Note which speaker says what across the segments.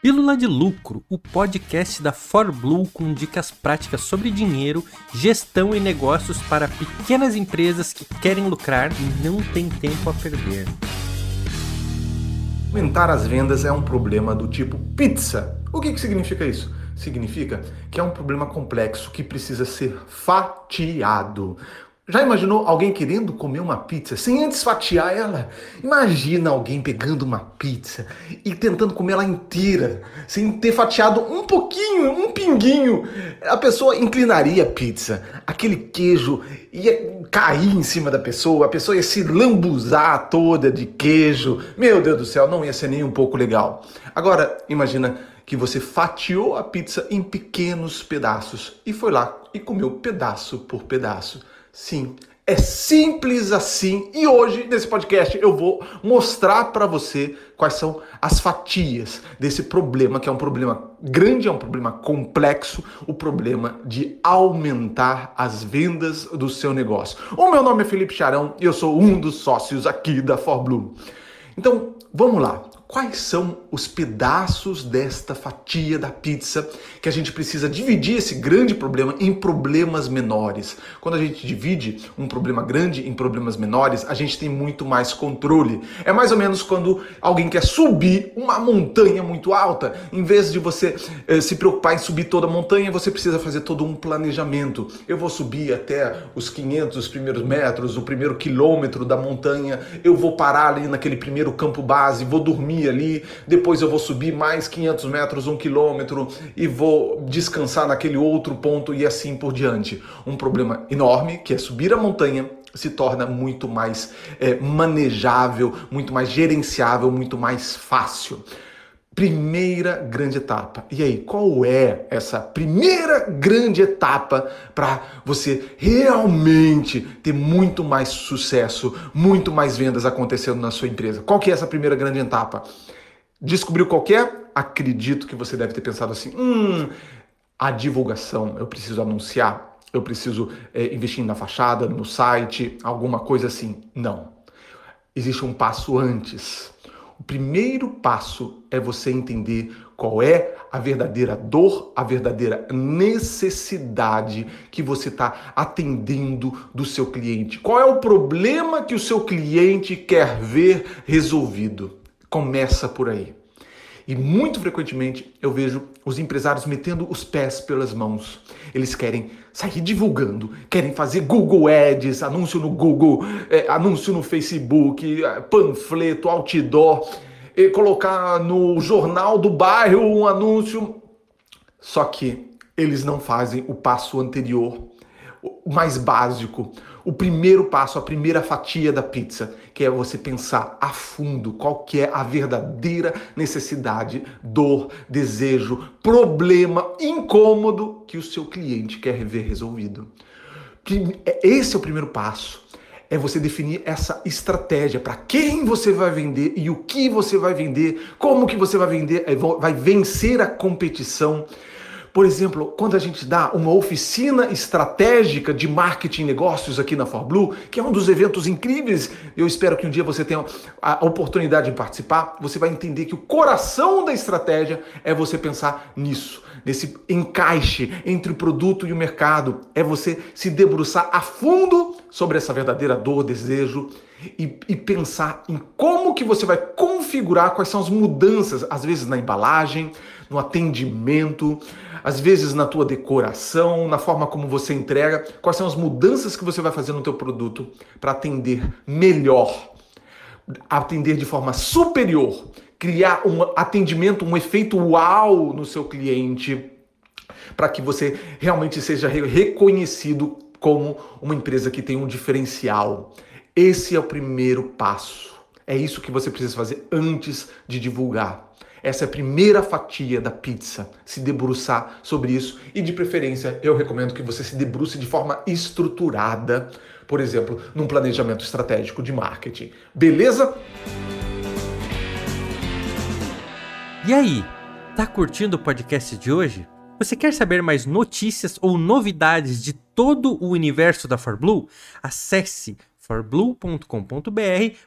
Speaker 1: Pílula de Lucro, o podcast da ForBlue com dicas práticas sobre dinheiro, gestão e negócios para pequenas empresas que querem lucrar e não têm tempo a perder.
Speaker 2: Aumentar as vendas é um problema do tipo pizza. O que, que significa isso? Significa que é um problema complexo que precisa ser fatiado. Já imaginou alguém querendo comer uma pizza sem antes fatiar ela? Imagina alguém pegando uma pizza e tentando comer ela inteira, sem ter fatiado um pouquinho, um pinguinho. A pessoa inclinaria a pizza, aquele queijo ia cair em cima da pessoa, a pessoa ia se lambuzar toda de queijo. Meu Deus do céu, não ia ser nem um pouco legal. Agora, imagina que você fatiou a pizza em pequenos pedaços e foi lá e comeu pedaço por pedaço. Sim, é simples assim. E hoje, nesse podcast, eu vou mostrar para você quais são as fatias desse problema, que é um problema grande, é um problema complexo, o problema de aumentar as vendas do seu negócio. O meu nome é Felipe Charão e eu sou um dos sócios aqui da ForBlue. Então, vamos lá quais são os pedaços desta fatia da pizza que a gente precisa dividir esse grande problema em problemas menores. Quando a gente divide um problema grande em problemas menores, a gente tem muito mais controle. É mais ou menos quando alguém quer subir uma montanha muito alta, em vez de você eh, se preocupar em subir toda a montanha, você precisa fazer todo um planejamento. Eu vou subir até os 500 primeiros metros, o primeiro quilômetro da montanha, eu vou parar ali naquele primeiro campo base, vou dormir ali, depois eu vou subir mais 500 metros, um quilômetro e vou descansar naquele outro ponto e assim por diante. Um problema enorme que é subir a montanha se torna muito mais é, manejável, muito mais gerenciável, muito mais fácil. Primeira grande etapa. E aí, qual é essa primeira grande etapa para você realmente ter muito mais sucesso, muito mais vendas acontecendo na sua empresa? Qual que é essa primeira grande etapa? Descobriu qual é? Acredito que você deve ter pensado assim: hum, a divulgação, eu preciso anunciar, eu preciso é, investir na fachada, no site, alguma coisa assim. Não. Existe um passo antes o primeiro passo é você entender qual é a verdadeira dor, a verdadeira necessidade que você está atendendo do seu cliente. Qual é o problema que o seu cliente quer ver resolvido? Começa por aí. E muito frequentemente eu vejo os empresários metendo os pés pelas mãos. Eles querem sair divulgando, querem fazer Google Ads, anúncio no Google, é, anúncio no Facebook, é, panfleto, outdoor, colocar no jornal do bairro um anúncio. Só que eles não fazem o passo anterior, o mais básico, o primeiro passo, a primeira fatia da pizza, que é você pensar a fundo qual que é a verdadeira necessidade, dor, desejo, problema, incômodo que o seu cliente quer ver resolvido. É, esse é o primeiro passo. É você definir essa estratégia para quem você vai vender e o que você vai vender, como que você vai vender, é, vai vencer a competição por exemplo, quando a gente dá uma oficina estratégica de marketing e negócios aqui na ForBlue, que é um dos eventos incríveis, eu espero que um dia você tenha a oportunidade de participar, você vai entender que o coração da estratégia é você pensar nisso, nesse encaixe entre o produto e o mercado, é você se debruçar a fundo sobre essa verdadeira dor, desejo e, e, pensar em como que você vai configurar quais são as mudanças, às vezes na embalagem, no atendimento, às vezes na tua decoração, na forma como você entrega, quais são as mudanças que você vai fazer no teu produto para atender melhor, atender de forma superior, criar um atendimento, um efeito uau no seu cliente, para que você realmente seja reconhecido como uma empresa que tem um diferencial. Esse é o primeiro passo. É isso que você precisa fazer antes de divulgar. Essa é a primeira fatia da pizza, se debruçar sobre isso e de preferência eu recomendo que você se debruce de forma estruturada, por exemplo, num planejamento estratégico de marketing. Beleza?
Speaker 1: E aí, tá curtindo o podcast de hoje? Você quer saber mais notícias ou novidades de todo o universo da ForBlue? Acesse forblue.com.br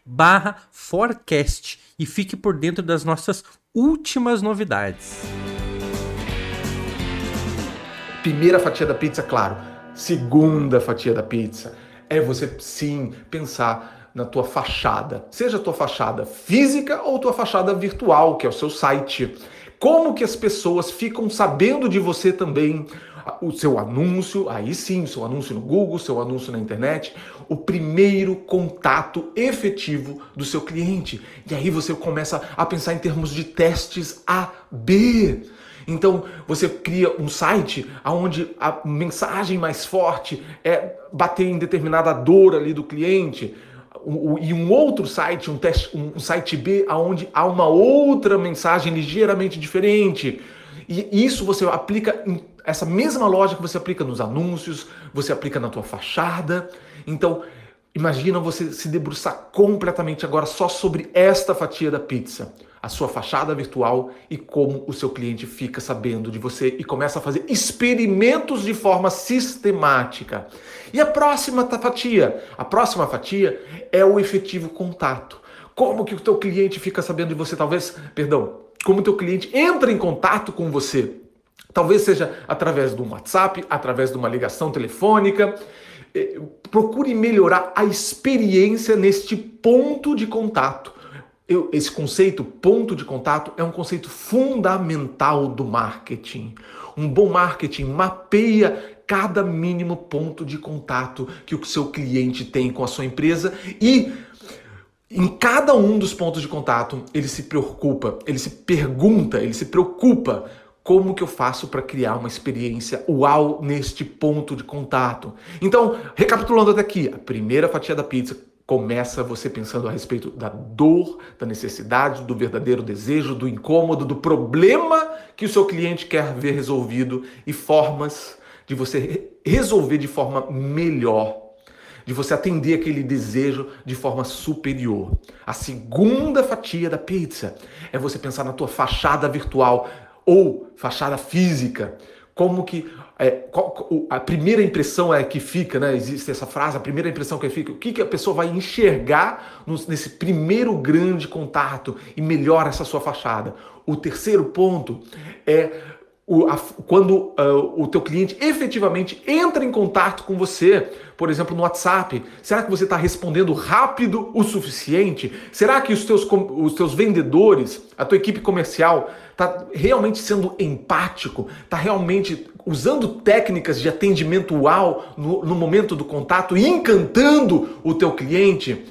Speaker 1: barra forecast e fique por dentro das nossas últimas novidades.
Speaker 2: Primeira fatia da pizza, claro. Segunda fatia da pizza é você sim pensar na tua fachada, seja tua fachada física ou tua fachada virtual, que é o seu site. Como que as pessoas ficam sabendo de você também? O seu anúncio, aí sim, seu anúncio no Google, seu anúncio na internet, o primeiro contato efetivo do seu cliente. E aí você começa a pensar em termos de testes A, B. Então você cria um site onde a mensagem mais forte é bater em determinada dor ali do cliente e um outro site, um, teste, um site B, onde há uma outra mensagem ligeiramente diferente. E isso você aplica, essa mesma lógica você aplica nos anúncios, você aplica na tua fachada. Então, imagina você se debruçar completamente agora só sobre esta fatia da pizza a sua fachada virtual e como o seu cliente fica sabendo de você e começa a fazer experimentos de forma sistemática. E a próxima fatia? A próxima fatia é o efetivo contato. Como que o teu cliente fica sabendo de você? Talvez, perdão, como o teu cliente entra em contato com você. Talvez seja através de um WhatsApp, através de uma ligação telefônica. Eh, procure melhorar a experiência neste ponto de contato eu, esse conceito, ponto de contato, é um conceito fundamental do marketing. Um bom marketing mapeia cada mínimo ponto de contato que o seu cliente tem com a sua empresa e em cada um dos pontos de contato ele se preocupa, ele se pergunta, ele se preocupa como que eu faço para criar uma experiência uau neste ponto de contato. Então, recapitulando até aqui, a primeira fatia da pizza, Começa você pensando a respeito da dor, da necessidade, do verdadeiro desejo, do incômodo, do problema que o seu cliente quer ver resolvido e formas de você resolver de forma melhor, de você atender aquele desejo de forma superior. A segunda fatia da pizza é você pensar na tua fachada virtual ou fachada física, como que é, qual, a primeira impressão é que fica, né? Existe essa frase, a primeira impressão que fica, o que, que a pessoa vai enxergar nesse primeiro grande contato e melhora essa sua fachada. O terceiro ponto é o, a, quando uh, o teu cliente efetivamente entra em contato com você, por exemplo, no WhatsApp, será que você está respondendo rápido o suficiente? Será que os teus, os teus vendedores, a tua equipe comercial, está realmente sendo empático? Está realmente usando técnicas de atendimento uau no, no momento do contato encantando o teu cliente?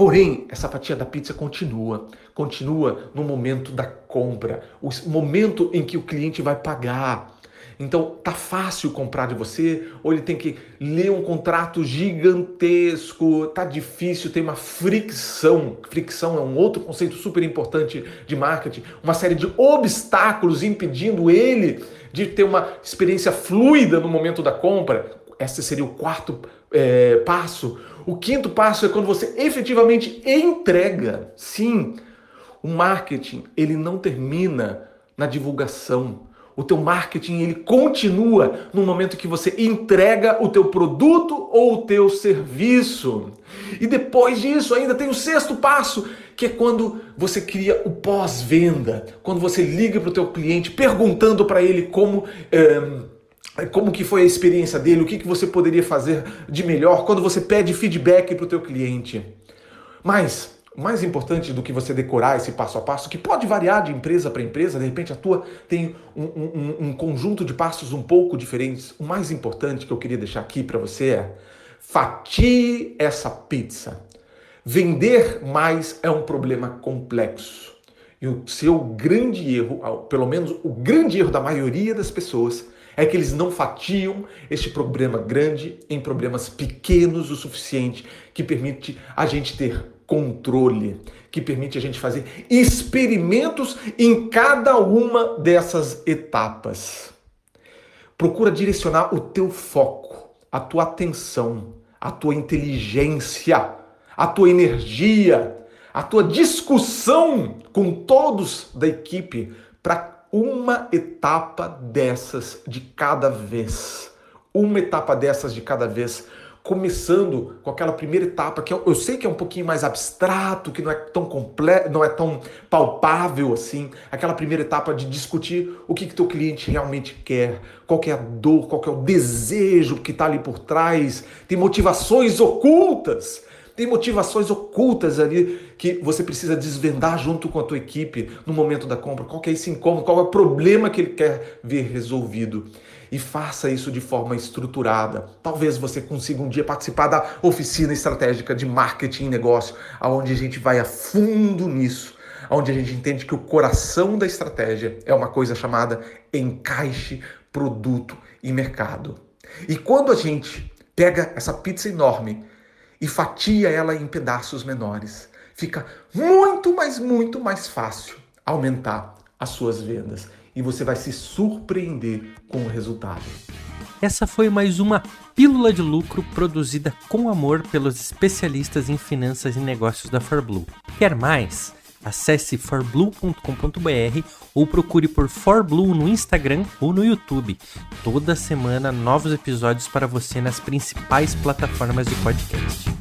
Speaker 2: Porém, essa fatia da pizza continua, continua no momento da compra, o momento em que o cliente vai pagar. Então, tá fácil comprar de você ou ele tem que ler um contrato gigantesco, tá difícil, tem uma fricção. Fricção é um outro conceito super importante de marketing, uma série de obstáculos impedindo ele de ter uma experiência fluida no momento da compra. Esse seria o quarto é, passo. O quinto passo é quando você efetivamente entrega. Sim, o marketing ele não termina na divulgação. O teu marketing ele continua no momento que você entrega o teu produto ou o teu serviço. E depois disso ainda tem o sexto passo, que é quando você cria o pós-venda, quando você liga para o teu cliente perguntando para ele como é, como que foi a experiência dele, o que, que você poderia fazer de melhor, quando você pede feedback para o teu cliente. Mas mais importante do que você decorar esse passo a passo, que pode variar de empresa para empresa, de repente a tua tem um, um, um, conjunto de passos um pouco diferentes. O mais importante que eu queria deixar aqui para você é fatie essa pizza. Vender mais é um problema complexo. E o seu grande erro, pelo menos o grande erro da maioria das pessoas, é que eles não fatiam este problema grande em problemas pequenos o suficiente que permite a gente ter controle, que permite a gente fazer experimentos em cada uma dessas etapas. Procura direcionar o teu foco, a tua atenção, a tua inteligência, a tua energia, a tua discussão com todos da equipe para uma etapa dessas de cada vez. Uma etapa dessas de cada vez começando com aquela primeira etapa que eu, eu sei que é um pouquinho mais abstrato, que não é tão completo, não é tão palpável assim, aquela primeira etapa de discutir o que que teu cliente realmente quer, qual que é a dor, qual que é o desejo que está ali por trás, tem motivações ocultas. Tem motivações ocultas ali que você precisa desvendar junto com a tua equipe no momento da compra. Qual é esse incômodo? Qual é o problema que ele quer ver resolvido? E faça isso de forma estruturada. Talvez você consiga um dia participar da oficina estratégica de marketing e negócio, aonde a gente vai a fundo nisso, onde a gente entende que o coração da estratégia é uma coisa chamada encaixe, produto e mercado. E quando a gente pega essa pizza enorme e fatia ela em pedaços menores. Fica muito, mas muito mais fácil aumentar as suas vendas e você vai se surpreender com o resultado.
Speaker 1: Essa foi mais uma pílula de lucro produzida com amor pelos especialistas em finanças e negócios da ForBlue. Quer mais? Acesse forblue.com.br ou procure por ForBlue no Instagram ou no YouTube. Toda semana novos episódios para você nas principais plataformas de podcast.